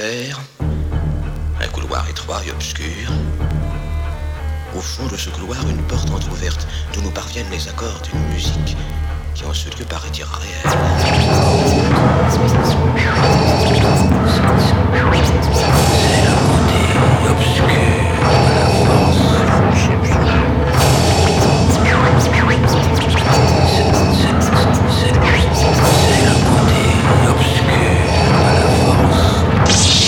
un couloir étroit et obscur. Au fond de ce couloir, une porte entr'ouverte d'où nous parviennent les accords d'une musique qui en ce lieu paraît irréelle. Yeah.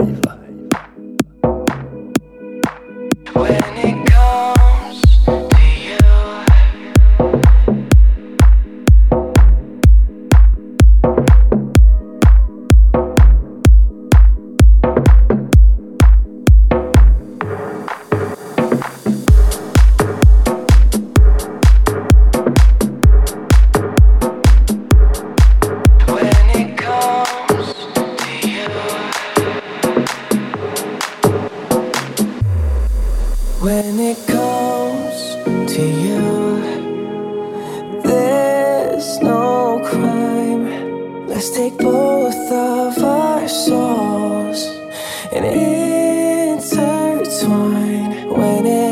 Comes to you, comes to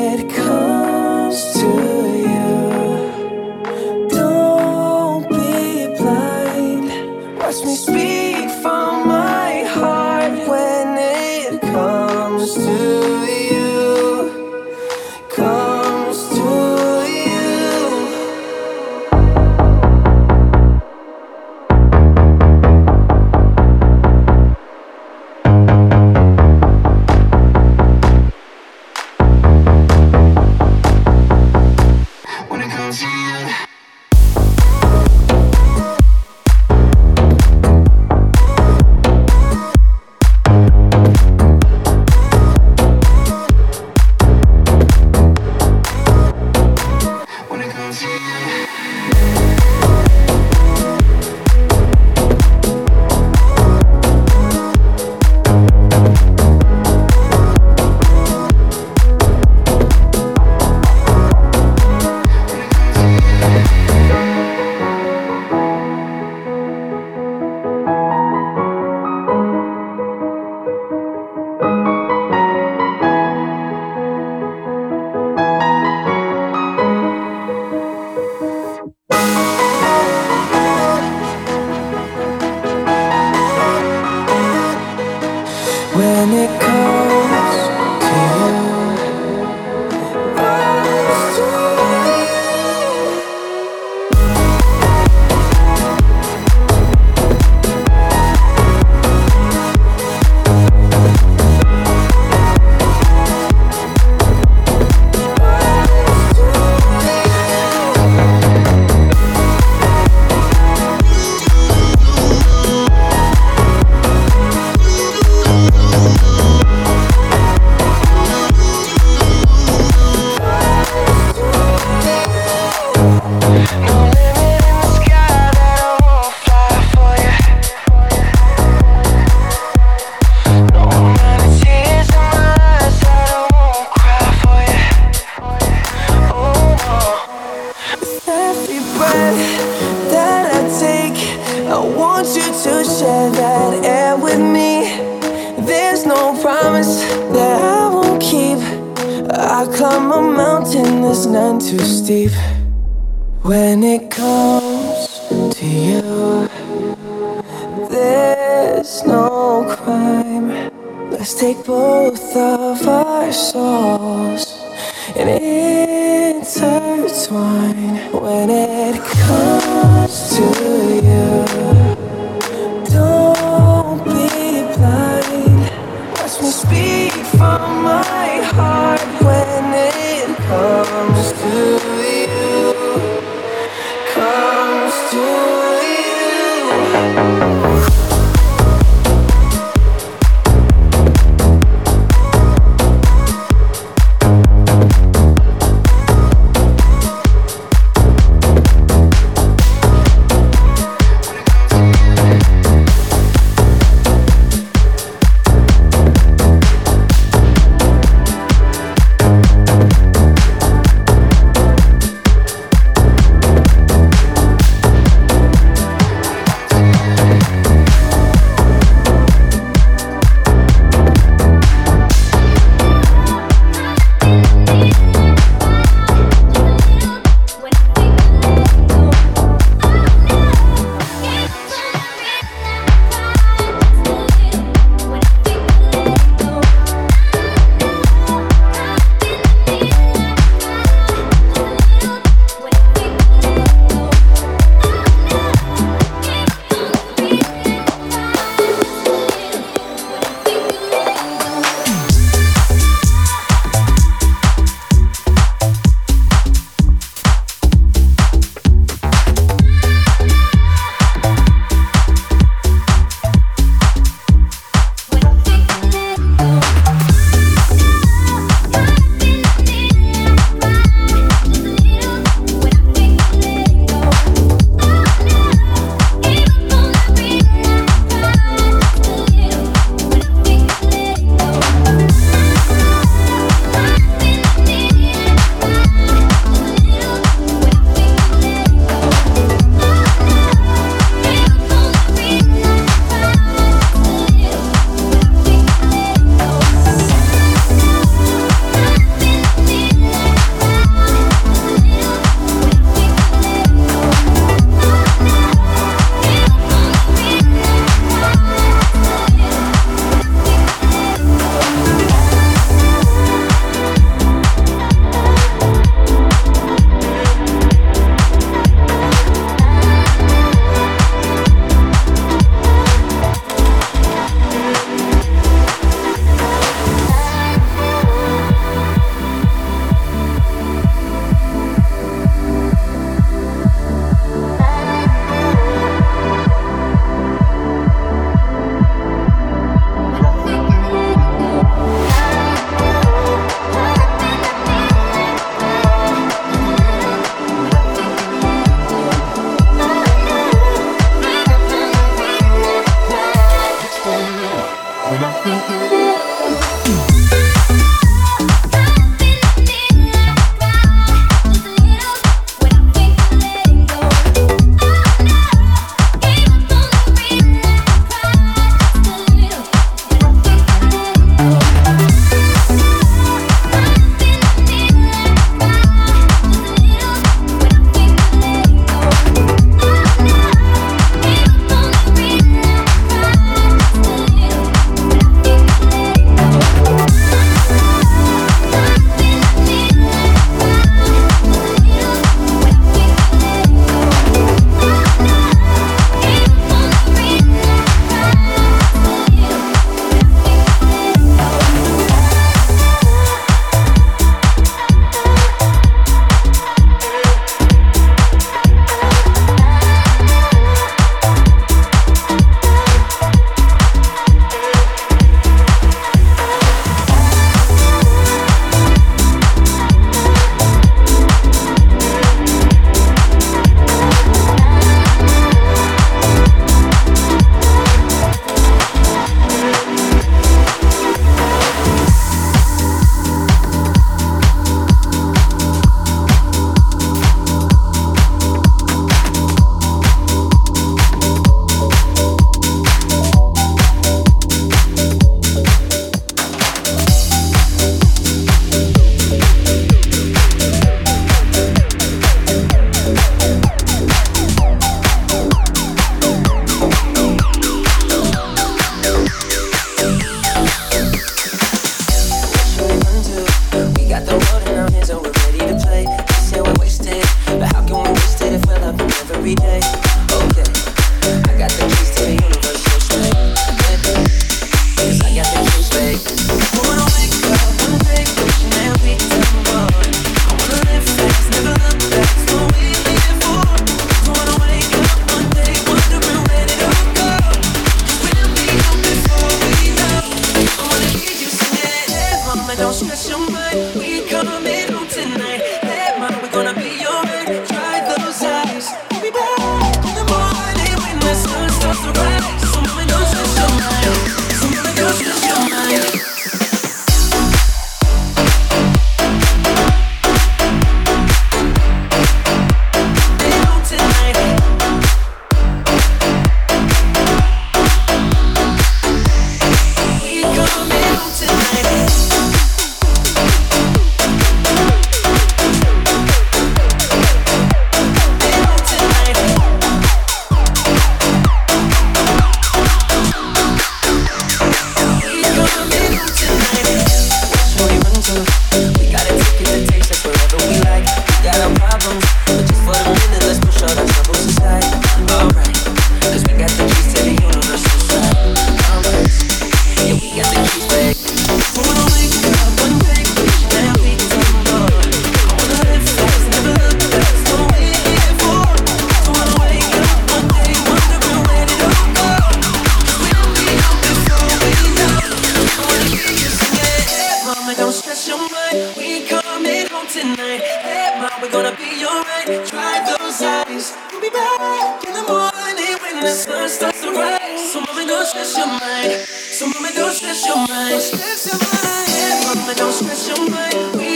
we're gonna be alright. Dry those eyes. We'll be back in the morning when the sun starts to rise. So, mommy, don't stress your mind. So, mommy, don't stress your mind. Don't stress your mind. Mama, don't stress your mind.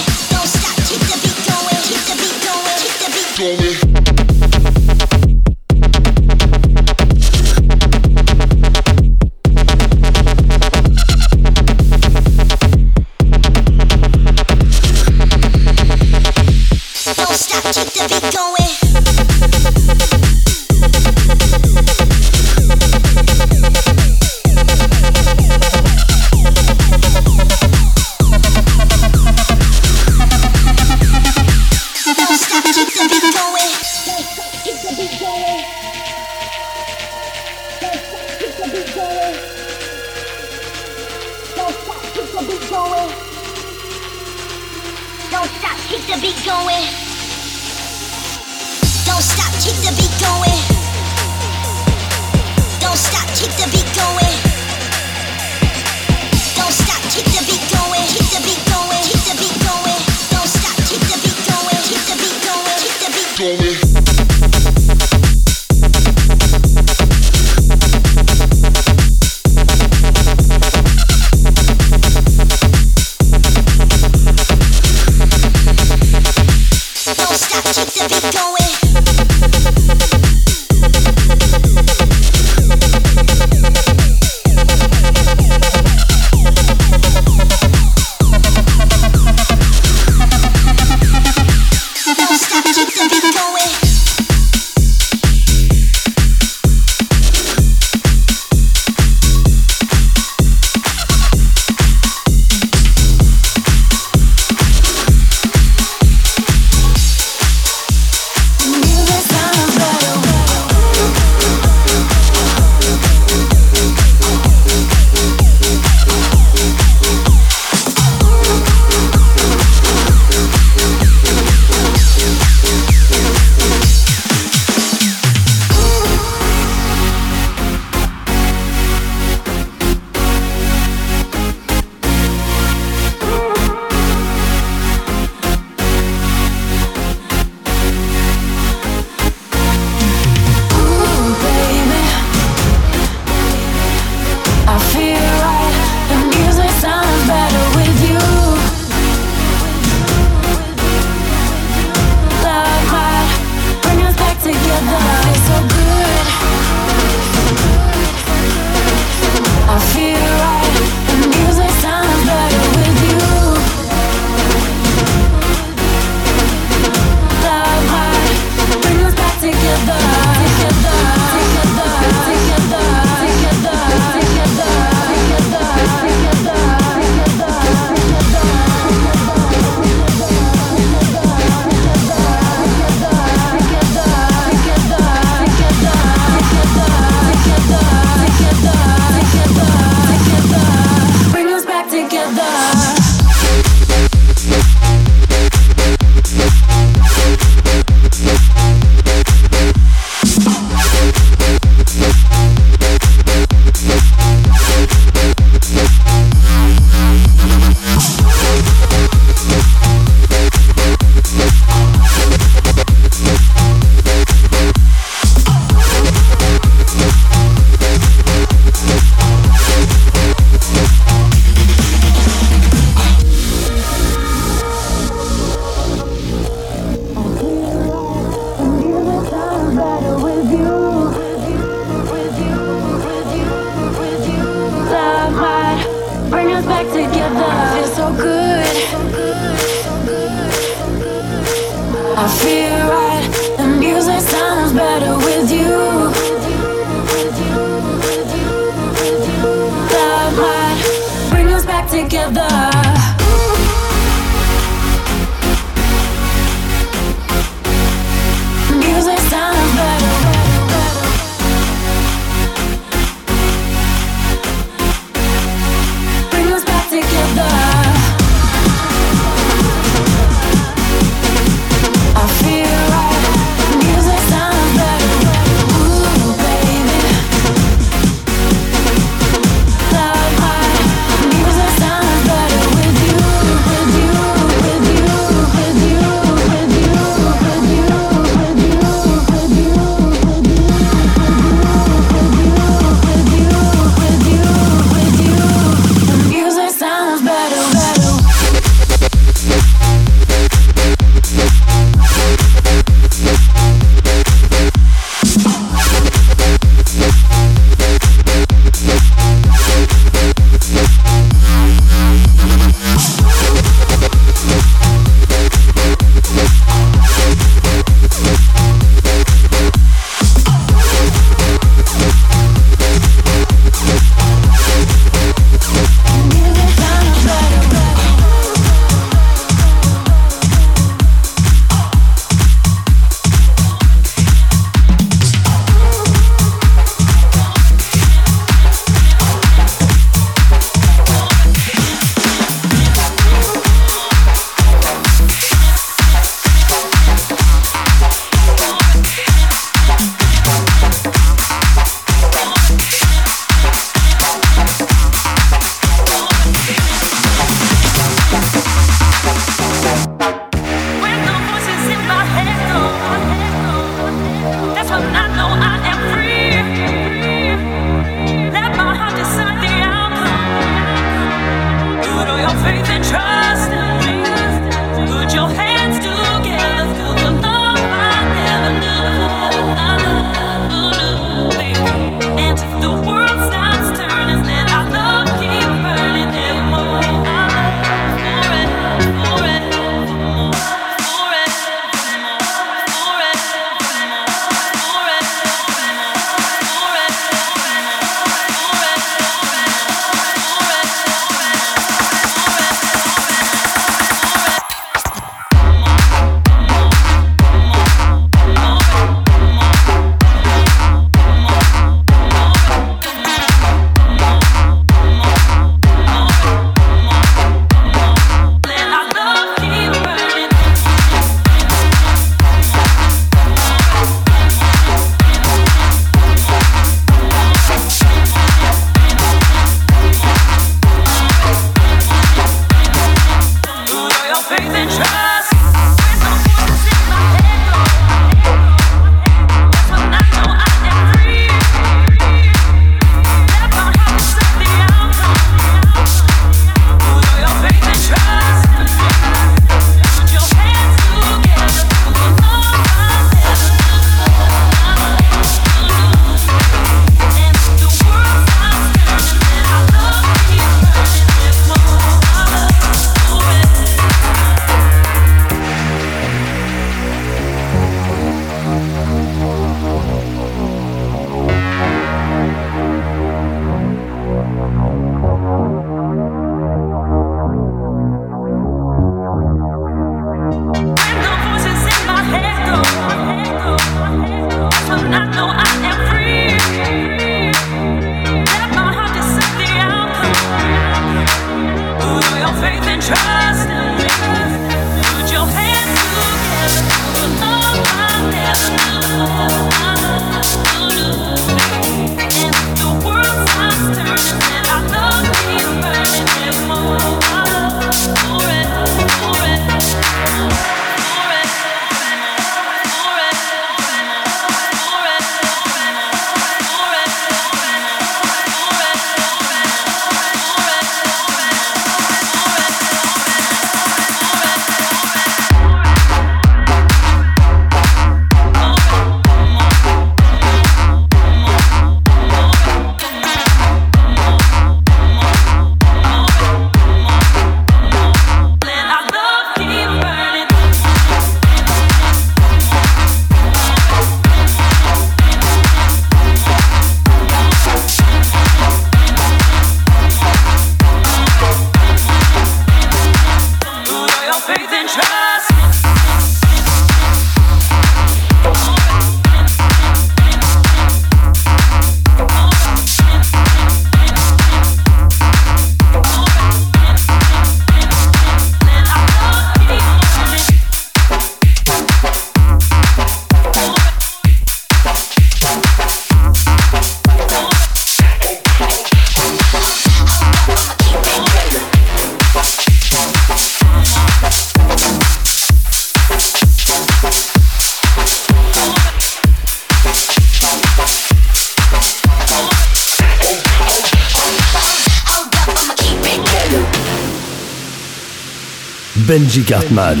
Cartman.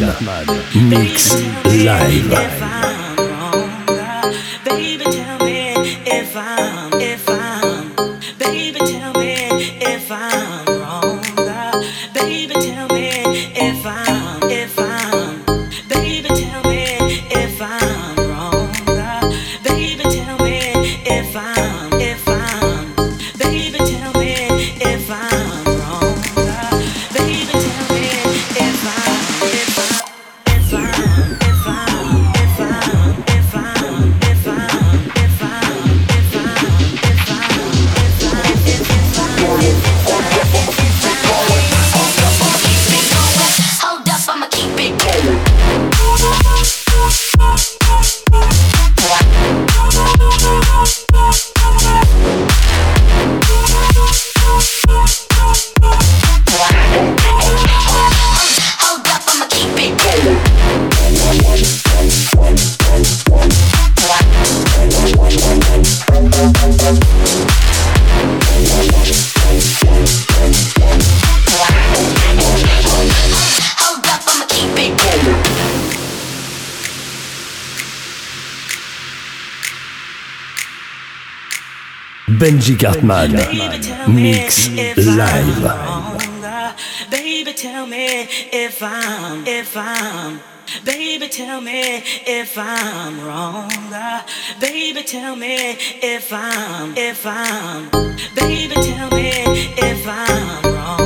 Mix live. Benji Cartman. Mix live. Baby, tell me if I'm, if I'm. Baby, tell me if I'm wrong. Baby, tell me if I'm, if I'm. Baby, tell me if I'm wrong.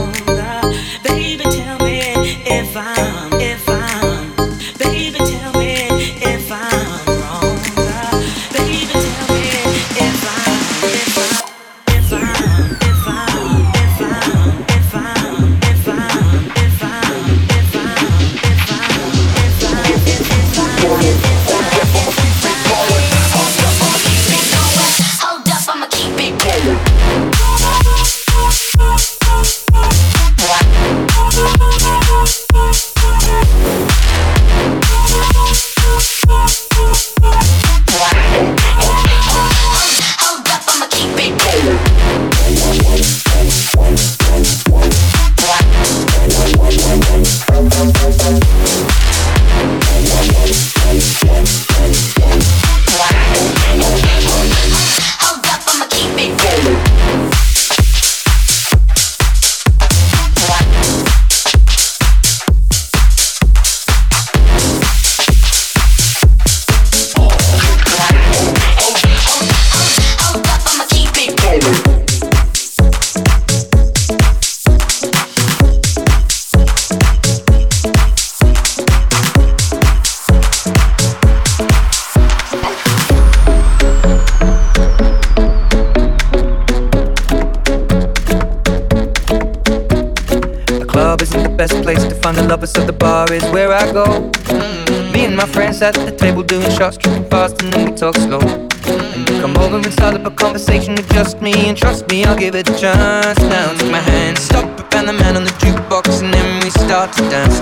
Friends at the table doing shots, tripping fast, and then we talk slow. And you come over and start up a conversation with just me, and trust me, I'll give it a chance. Now take my hand, stop and the man on the jukebox, and then we start to dance.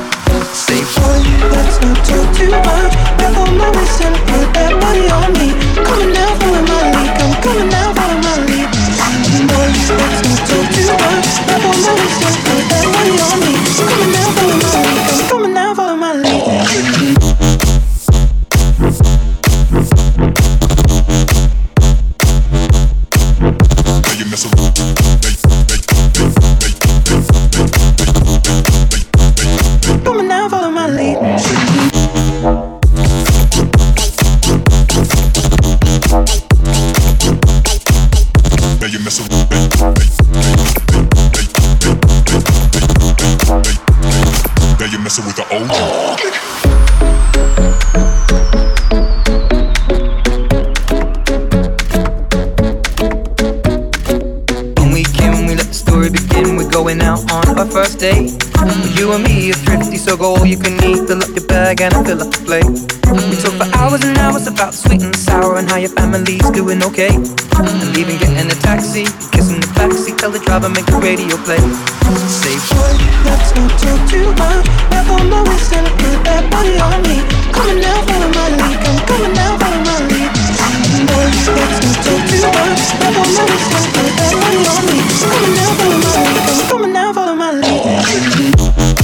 Say, Boy, let's not talk too much. Grab on my wrist and put that body on me. Coming now, follow my lead. Come coming now, follow my lead. Boy, let's not talk too much. And family's doing okay. And leaving, getting a taxi, kissing the backseat, tell the driver make the radio play. Say, Boy, let's not talk too much. Never know it's gonna put that body on me. Coming now, follow my lead. I'm coming now, follow my lead. Boy, let's not talk too much. Never know it's gonna put that body on me. Coming now, follow my lead. I'm coming now, follow my lead.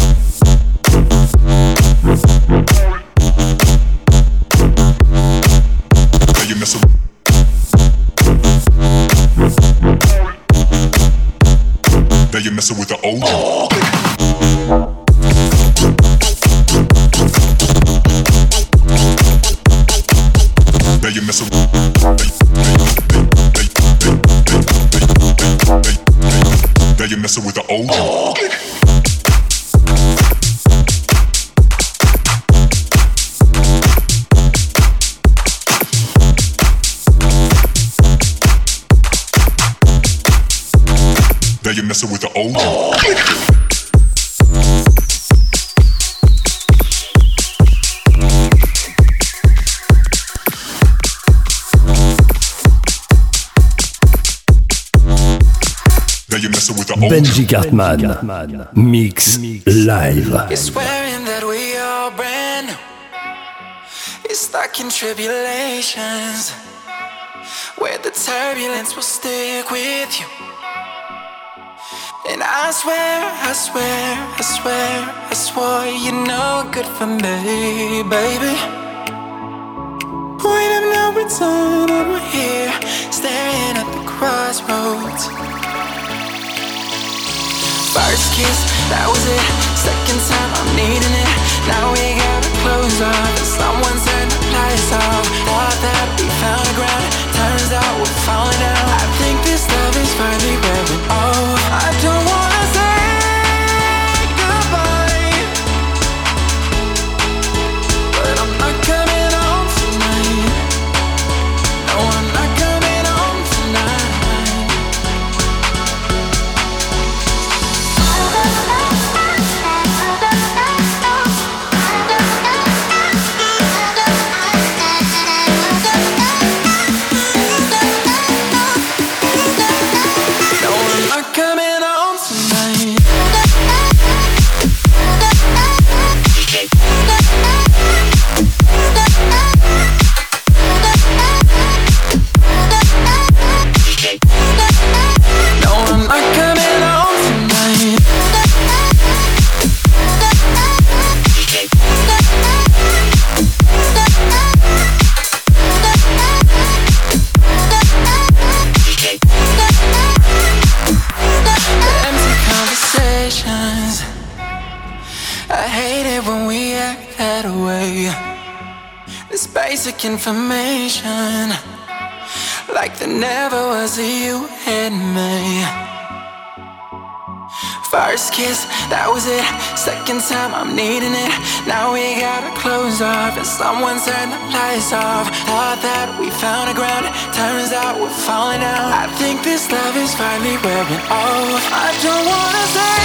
Now you're messing with the old. You're with the old. Benji Cartman. Mix live. You're swearing that we are brand. You're stuck in tribulations where the turbulence will stick with you. And I swear, I swear, I swear, I swore you're no good for me, baby. Point of no return, we're here, staring at the crossroads. First kiss, that was it. Second time, I'm needing it. Now we gotta close up. Someone turned the lights off. Thought that we found someone turned the lights off. Thought that we found a ground, turns out we're falling out. I think this love is finally wearing off. I don't wanna say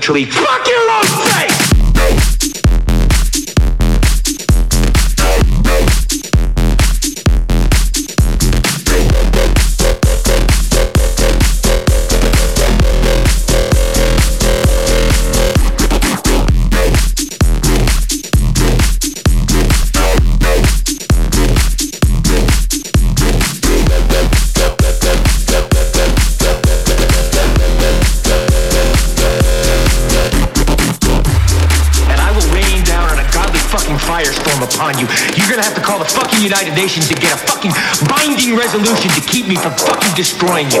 literally fuck your United Nations to get a fucking binding resolution to keep me from fucking destroying you.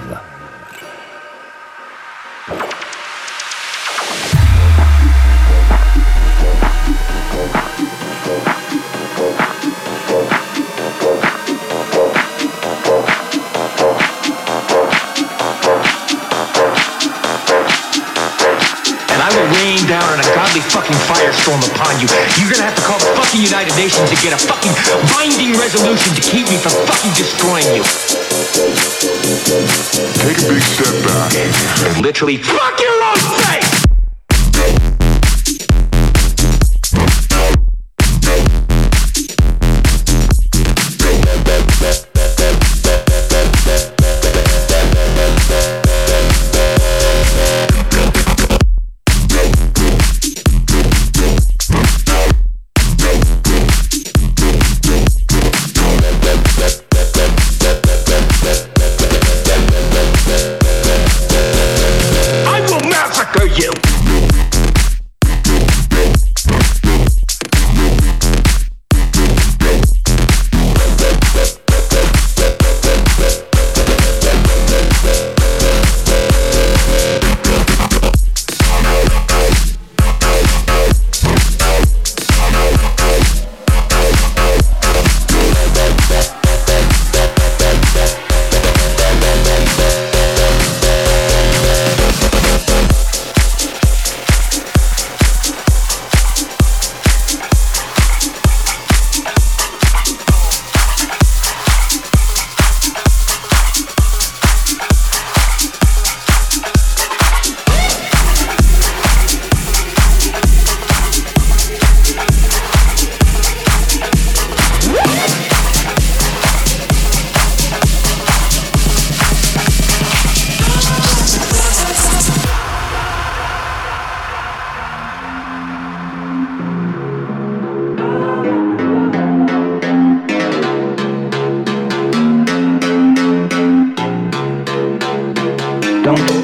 Fucking firestorm upon you. You're gonna have to call the fucking United Nations to get a fucking binding resolution to keep me from fucking destroying you. Take a big step back and literally fuck your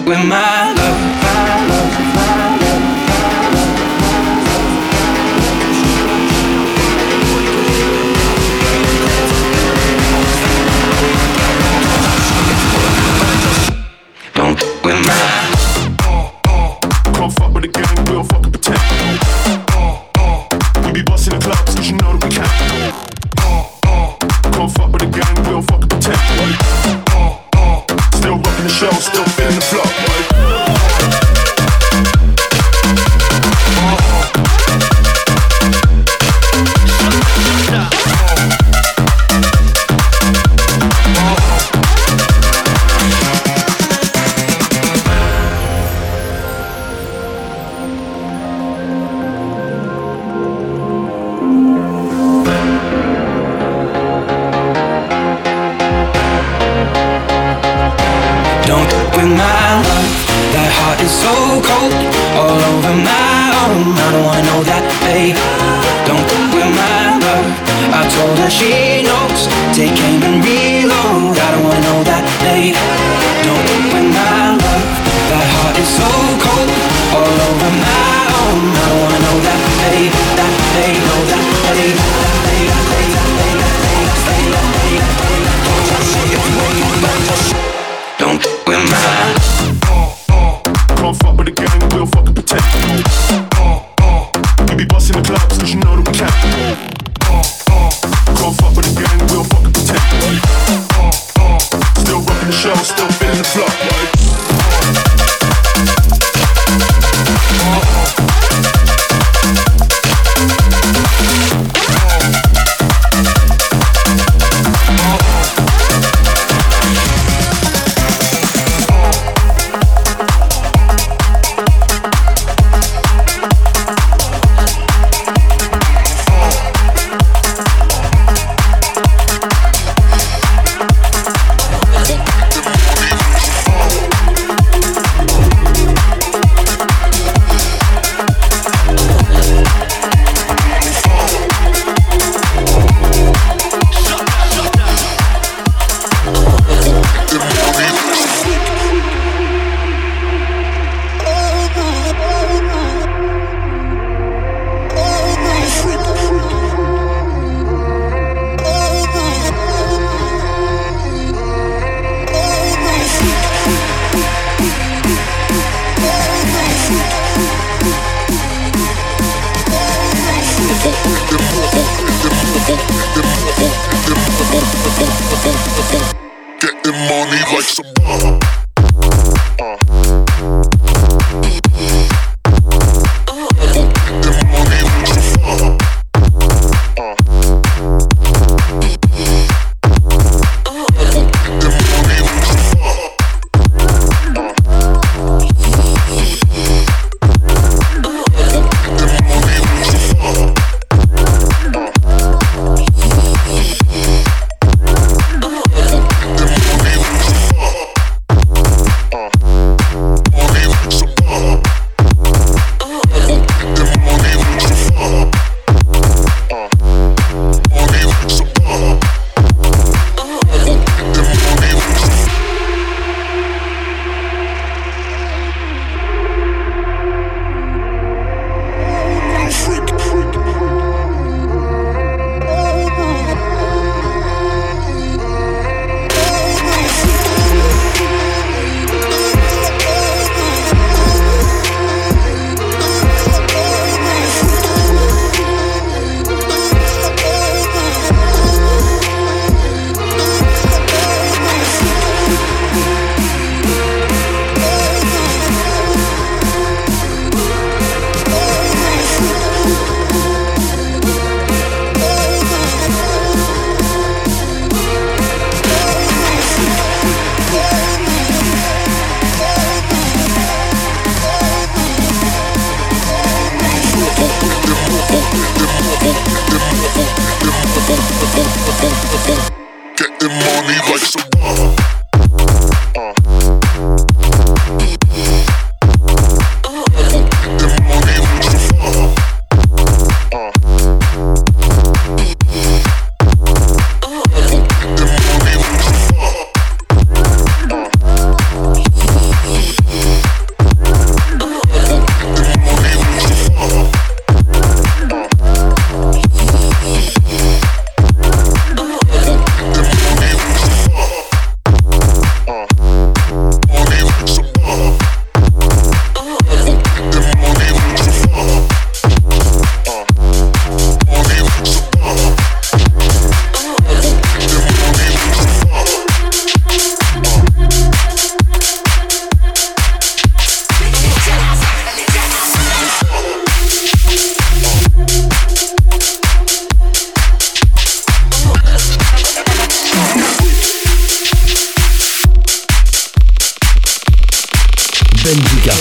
with my love.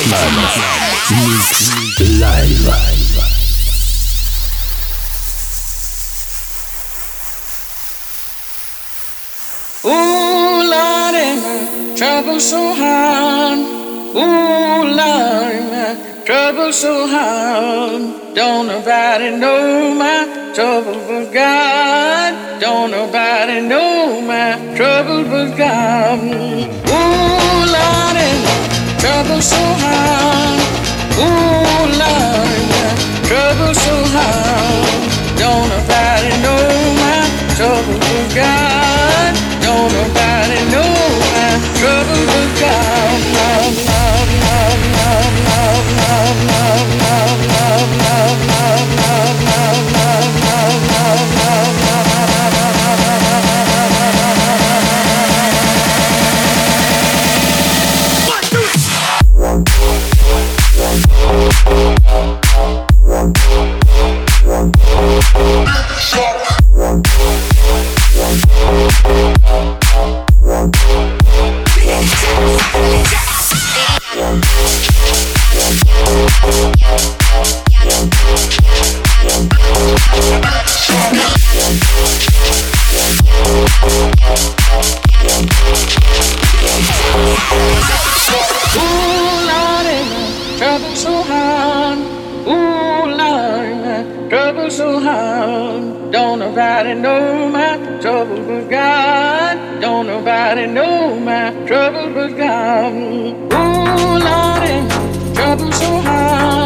Hoffman. Live. Ooh, Lordy, trouble so hard. Ooh, Lordy, trouble so hard. Don't nobody know my trouble was God. Don't nobody know my trouble was God. Ooh, Lordy trouble so hard. Ooh, Lord, trouble so hard. Don't nobody know my trouble with God. Yeah. Lordy, know my trouble was gone. Oh, Lordy, trouble so hard.